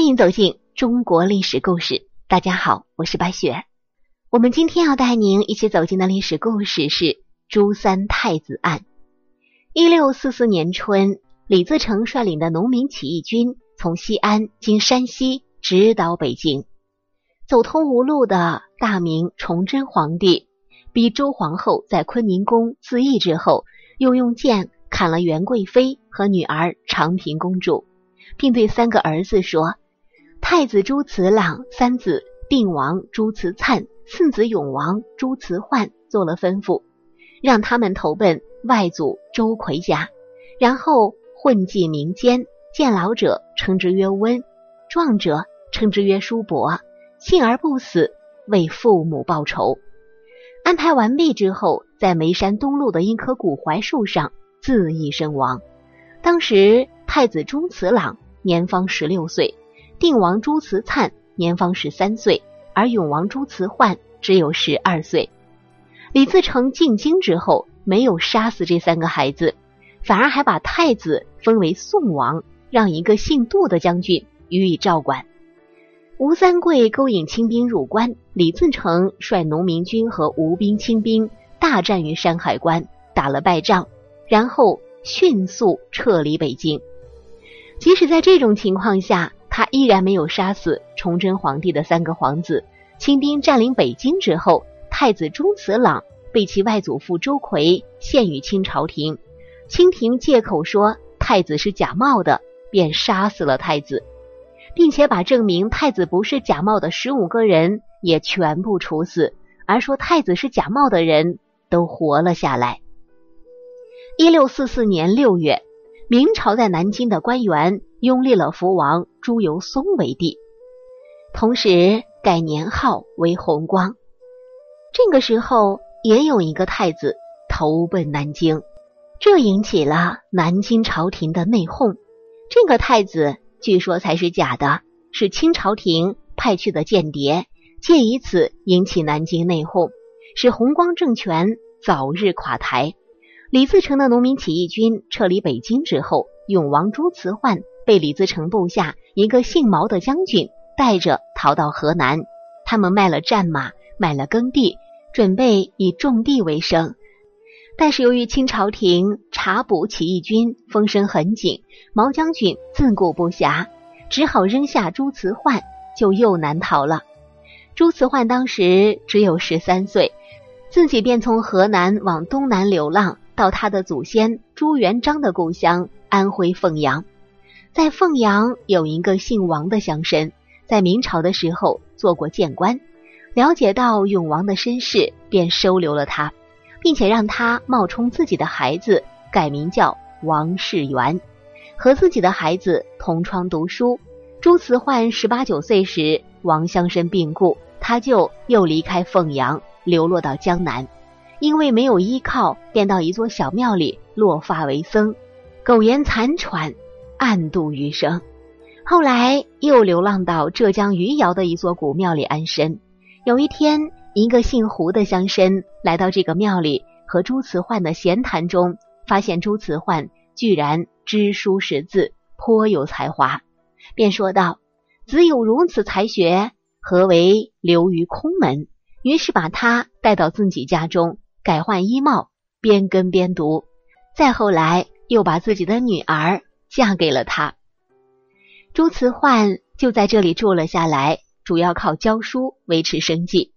欢迎走进中国历史故事。大家好，我是白雪。我们今天要带您一起走进的历史故事是朱三太子案。一六四四年春，李自成率领的农民起义军从西安经山西直捣北京。走投无路的大明崇祯皇帝逼周皇后在坤宁宫自缢之后，又用剑砍了元贵妃和女儿长平公主，并对三个儿子说。太子朱慈朗、三子定王朱慈粲、四子永王朱慈焕做了吩咐，让他们投奔外祖周奎家，然后混迹民间，见老者称之曰温，壮者称之曰叔伯，幸而不死，为父母报仇。安排完毕之后，在眉山东路的一棵古槐树上自缢身亡。当时太子朱慈朗年方十六岁。定王朱慈粲年方十三岁，而永王朱慈焕只有十二岁。李自成进京之后，没有杀死这三个孩子，反而还把太子封为宋王，让一个姓杜的将军予以照管。吴三桂勾引清兵入关，李自成率农民军和吴兵、清兵大战于山海关，打了败仗，然后迅速撤离北京。即使在这种情况下，他依然没有杀死崇祯皇帝的三个皇子。清兵占领北京之后，太子朱慈朗被其外祖父周奎献于清朝廷。清廷借口说太子是假冒的，便杀死了太子，并且把证明太子不是假冒的十五个人也全部处死，而说太子是假冒的人都活了下来。一六四四年六月。明朝在南京的官员拥立了福王朱由崧为帝，同时改年号为弘光。这个时候也有一个太子投奔南京，这引起了南京朝廷的内讧。这个太子据说才是假的，是清朝廷派去的间谍，借以此引起南京内讧，使弘光政权早日垮台。李自成的农民起义军撤离北京之后，永王朱慈焕被李自成部下一个姓毛的将军带着逃到河南。他们卖了战马，买了耕地，准备以种地为生。但是由于清朝廷查捕起义军风声很紧，毛将军自顾不暇，只好扔下朱慈焕，就又难逃了。朱慈焕当时只有十三岁，自己便从河南往东南流浪。到他的祖先朱元璋的故乡安徽凤阳，在凤阳有一个姓王的乡绅，在明朝的时候做过谏官，了解到永王的身世，便收留了他，并且让他冒充自己的孩子，改名叫王世元，和自己的孩子同窗读书。朱慈焕十八九岁时，王乡绅病故，他就又离开凤阳，流落到江南。因为没有依靠，便到一座小庙里落发为僧，苟延残喘，暗度余生。后来又流浪到浙江余姚的一座古庙里安身。有一天，一个姓胡的乡绅来到这个庙里，和朱慈焕的闲谈中，发现朱慈焕居然知书识字，颇有才华，便说道：“子有如此才学，何为留于空门？”于是把他带到自己家中。改换衣帽，边跟边读。再后来，又把自己的女儿嫁给了他。朱慈焕就在这里住了下来，主要靠教书维持生计。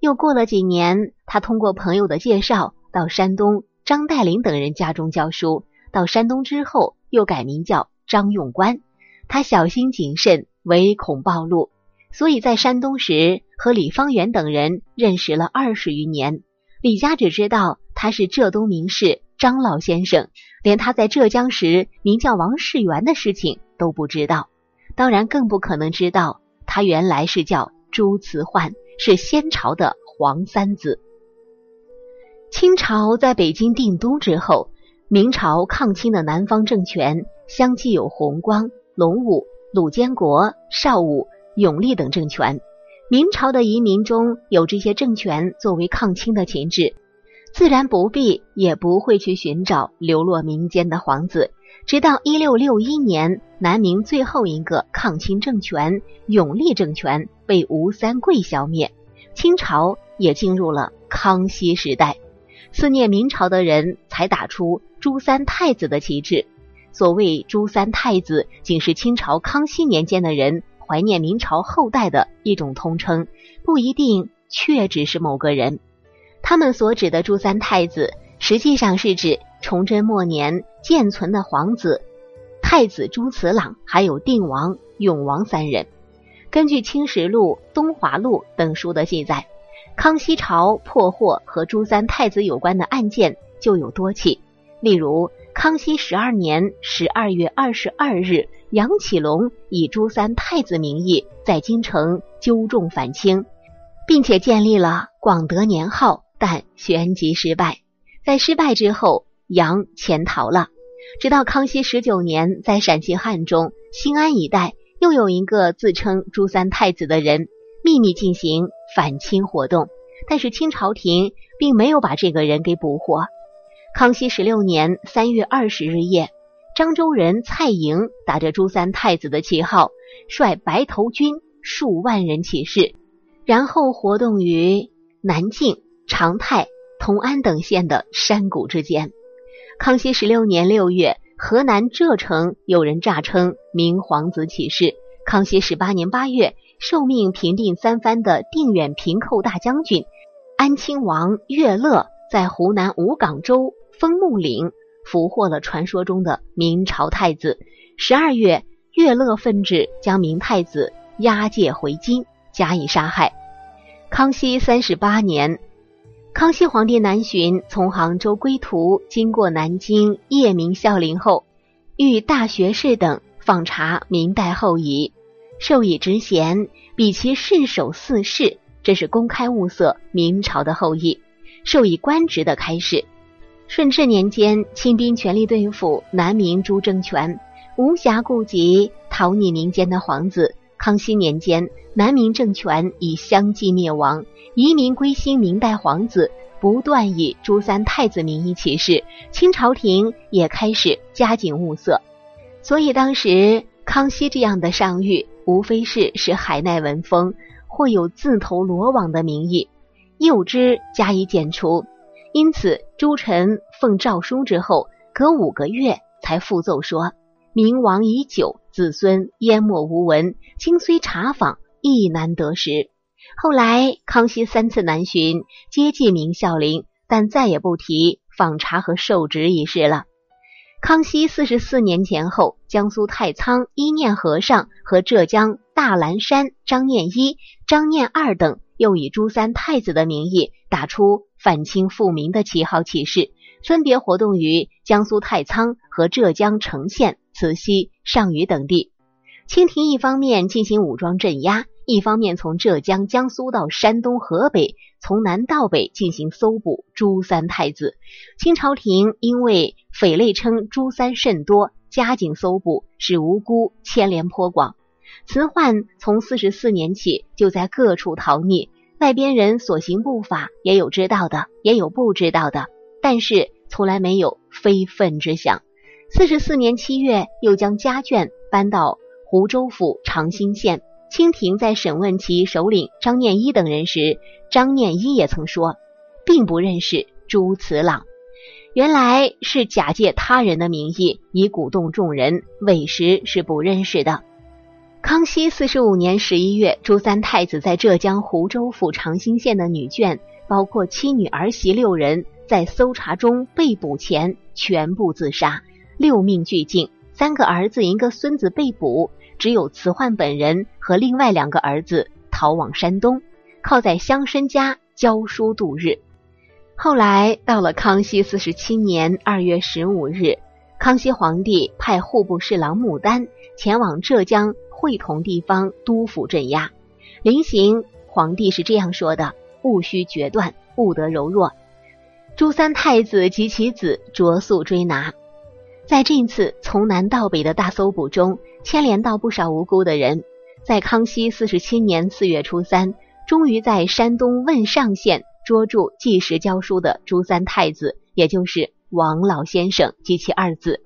又过了几年，他通过朋友的介绍，到山东张岱林等人家中教书。到山东之后，又改名叫张用官。他小心谨慎，唯恐暴露，所以在山东时和李方圆等人认识了二十余年。李家只知道他是浙东名士张老先生，连他在浙江时名叫王世元的事情都不知道。当然，更不可能知道他原来是叫朱慈焕，是先朝的皇三子。清朝在北京定都之后，明朝抗清的南方政权相继有弘光、隆武、鲁监国、邵武、永历等政权。明朝的移民中有这些政权作为抗清的旗帜，自然不必也不会去寻找流落民间的皇子。直到一六六一年，南明最后一个抗清政权永历政权被吴三桂消灭，清朝也进入了康熙时代。思念明朝的人才打出朱三太子的旗帜。所谓朱三太子，仅是清朝康熙年间的人怀念明朝后代的一种通称，不一定确指是某个人。他们所指的朱三太子，实际上是指崇祯末年建存的皇子太子朱慈朗，还有定王、永王三人。根据《清实录》《东华录》等书的记载，康熙朝破获和朱三太子有关的案件就有多起，例如。康熙十二年十二月二十二日，杨启隆以朱三太子名义在京城纠众反清，并且建立了广德年号，但旋即失败。在失败之后，杨潜逃了。直到康熙十九年，在陕西汉中、兴安一带，又有一个自称朱三太子的人秘密进行反清活动，但是清朝廷并没有把这个人给捕获。康熙十六年三月二十日夜，漳州人蔡莹打着朱三太子的旗号，率白头军数万人起事，然后活动于南靖、长泰、同安等县的山谷之间。康熙十六年六月，河南柘城有人诈称明皇子起事。康熙十八年八月，受命平定三藩的定远平寇大将军安亲王岳乐，在湖南吴岗州。枫木岭俘获了传说中的明朝太子。十二月，岳乐奋旨将明太子押解回京，加以杀害。康熙三十八年，康熙皇帝南巡，从杭州归途，经过南京叶明孝陵后，遇大学士等访查明代后裔，授以职衔，比其世守四世，这是公开物色明朝的后裔，授以官职的开始。顺治年间，清兵全力对付南明朱政权，无暇顾及逃匿民间的皇子。康熙年间，南明政权已相继灭亡，移民归心明代皇子不断以朱三太子名义起事，清朝廷也开始加紧物色。所以当时康熙这样的上谕，无非是使海内闻风，或有自投罗网的名义，诱之加以剪除。因此，诸臣奉诏书之后，隔五个月才复奏说：“明亡已久，子孙淹没无闻，今虽查访，亦难得实。”后来，康熙三次南巡，接济明孝陵，但再也不提访查和授职一事了。康熙四十四年前后，江苏太仓一念和尚和浙江大兰山张念一、张念二等，又以朱三太子的名义打出。反清复明的旗号起事，分别活动于江苏太仓和浙江成县、慈溪、上虞等地。清廷一方面进行武装镇压，一方面从浙江、江苏到山东、河北，从南到北进行搜捕朱三太子。清朝廷因为匪类称朱三甚多，加紧搜捕，使无辜牵连颇广。慈焕从四十四年起就在各处逃匿。外边人所行不法，也有知道的，也有不知道的，但是从来没有非分之想。四十四年七月，又将家眷搬到湖州府长兴县。清廷在审问其首领张念一等人时，张念一也曾说，并不认识朱慈朗，原来是假借他人的名义，以鼓动众人，委实是不认识的。康熙四十五年十一月，朱三太子在浙江湖州府长兴县的女眷，包括妻女儿媳六人，在搜查中被捕前全部自杀，六命俱尽。三个儿子、一个孙子被捕，只有慈焕本人和另外两个儿子逃往山东，靠在乡绅家教书度日。后来到了康熙四十七年二月十五日，康熙皇帝派户部侍郎穆丹前往浙江。会同地方督抚镇压，临行，皇帝是这样说的：“勿需决断，不得柔弱。”朱三太子及其子着速追拿。在这次从南到北的大搜捕中，牵连到不少无辜的人。在康熙四十七年四月初三，终于在山东汶上县捉住计时教书的朱三太子，也就是王老先生及其二子。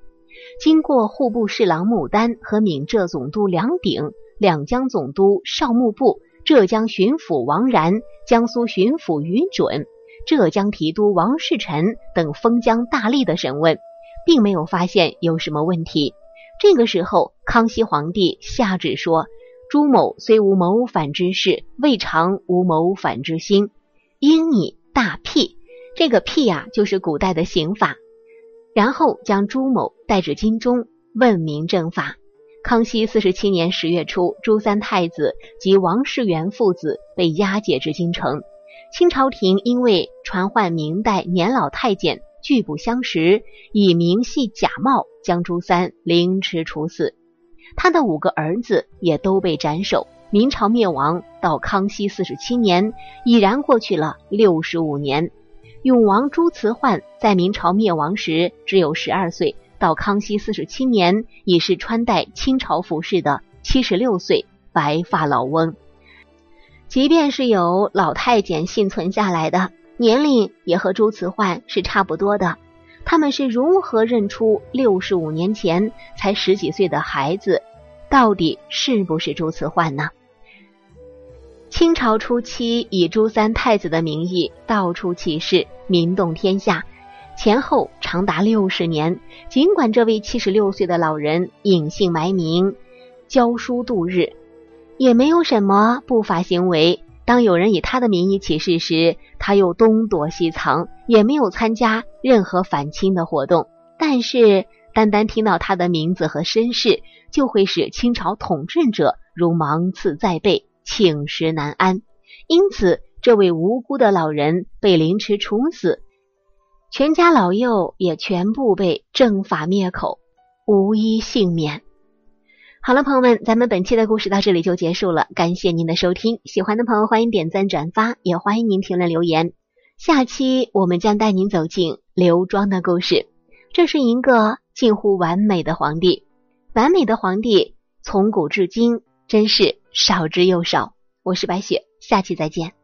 经过户部侍郎穆丹和闽浙总督梁鼎、两江总督邵穆部、浙江巡抚王然、江苏巡抚于准、浙江提督王士臣等封疆大吏的审问，并没有发现有什么问题。这个时候，康熙皇帝下旨说：“朱某虽无谋反之事，未尝无谋反之心，应拟大辟。”这个辟呀，就是古代的刑法。然后将朱某带至京中问明正法。康熙四十七年十月初，朱三太子及王世元父子被押解至京城。清朝廷因为传唤明代年老太监拒不相识，以明系假冒，将朱三凌迟处死。他的五个儿子也都被斩首。明朝灭亡到康熙四十七年，已然过去了六十五年。永王朱慈焕在明朝灭亡时只有十二岁，到康熙四十七年已是穿戴清朝服饰的七十六岁白发老翁。即便是有老太监幸存下来的，年龄也和朱慈焕是差不多的。他们是如何认出六十五年前才十几岁的孩子，到底是不是朱慈焕呢？清朝初期，以朱三太子的名义到处起事，名动天下，前后长达六十年。尽管这位七十六岁的老人隐姓埋名，教书度日，也没有什么不法行为。当有人以他的名义起事时，他又东躲西藏，也没有参加任何反清的活动。但是，单单听到他的名字和身世，就会使清朝统治者如芒刺在背。寝食难安，因此这位无辜的老人被凌迟处死，全家老幼也全部被正法灭口，无一幸免。好了，朋友们，咱们本期的故事到这里就结束了，感谢您的收听。喜欢的朋友欢迎点赞转发，也欢迎您评论留言。下期我们将带您走进刘庄的故事，这是一个近乎完美的皇帝，完美的皇帝从古至今真是。少之又少，我是白雪，下期再见。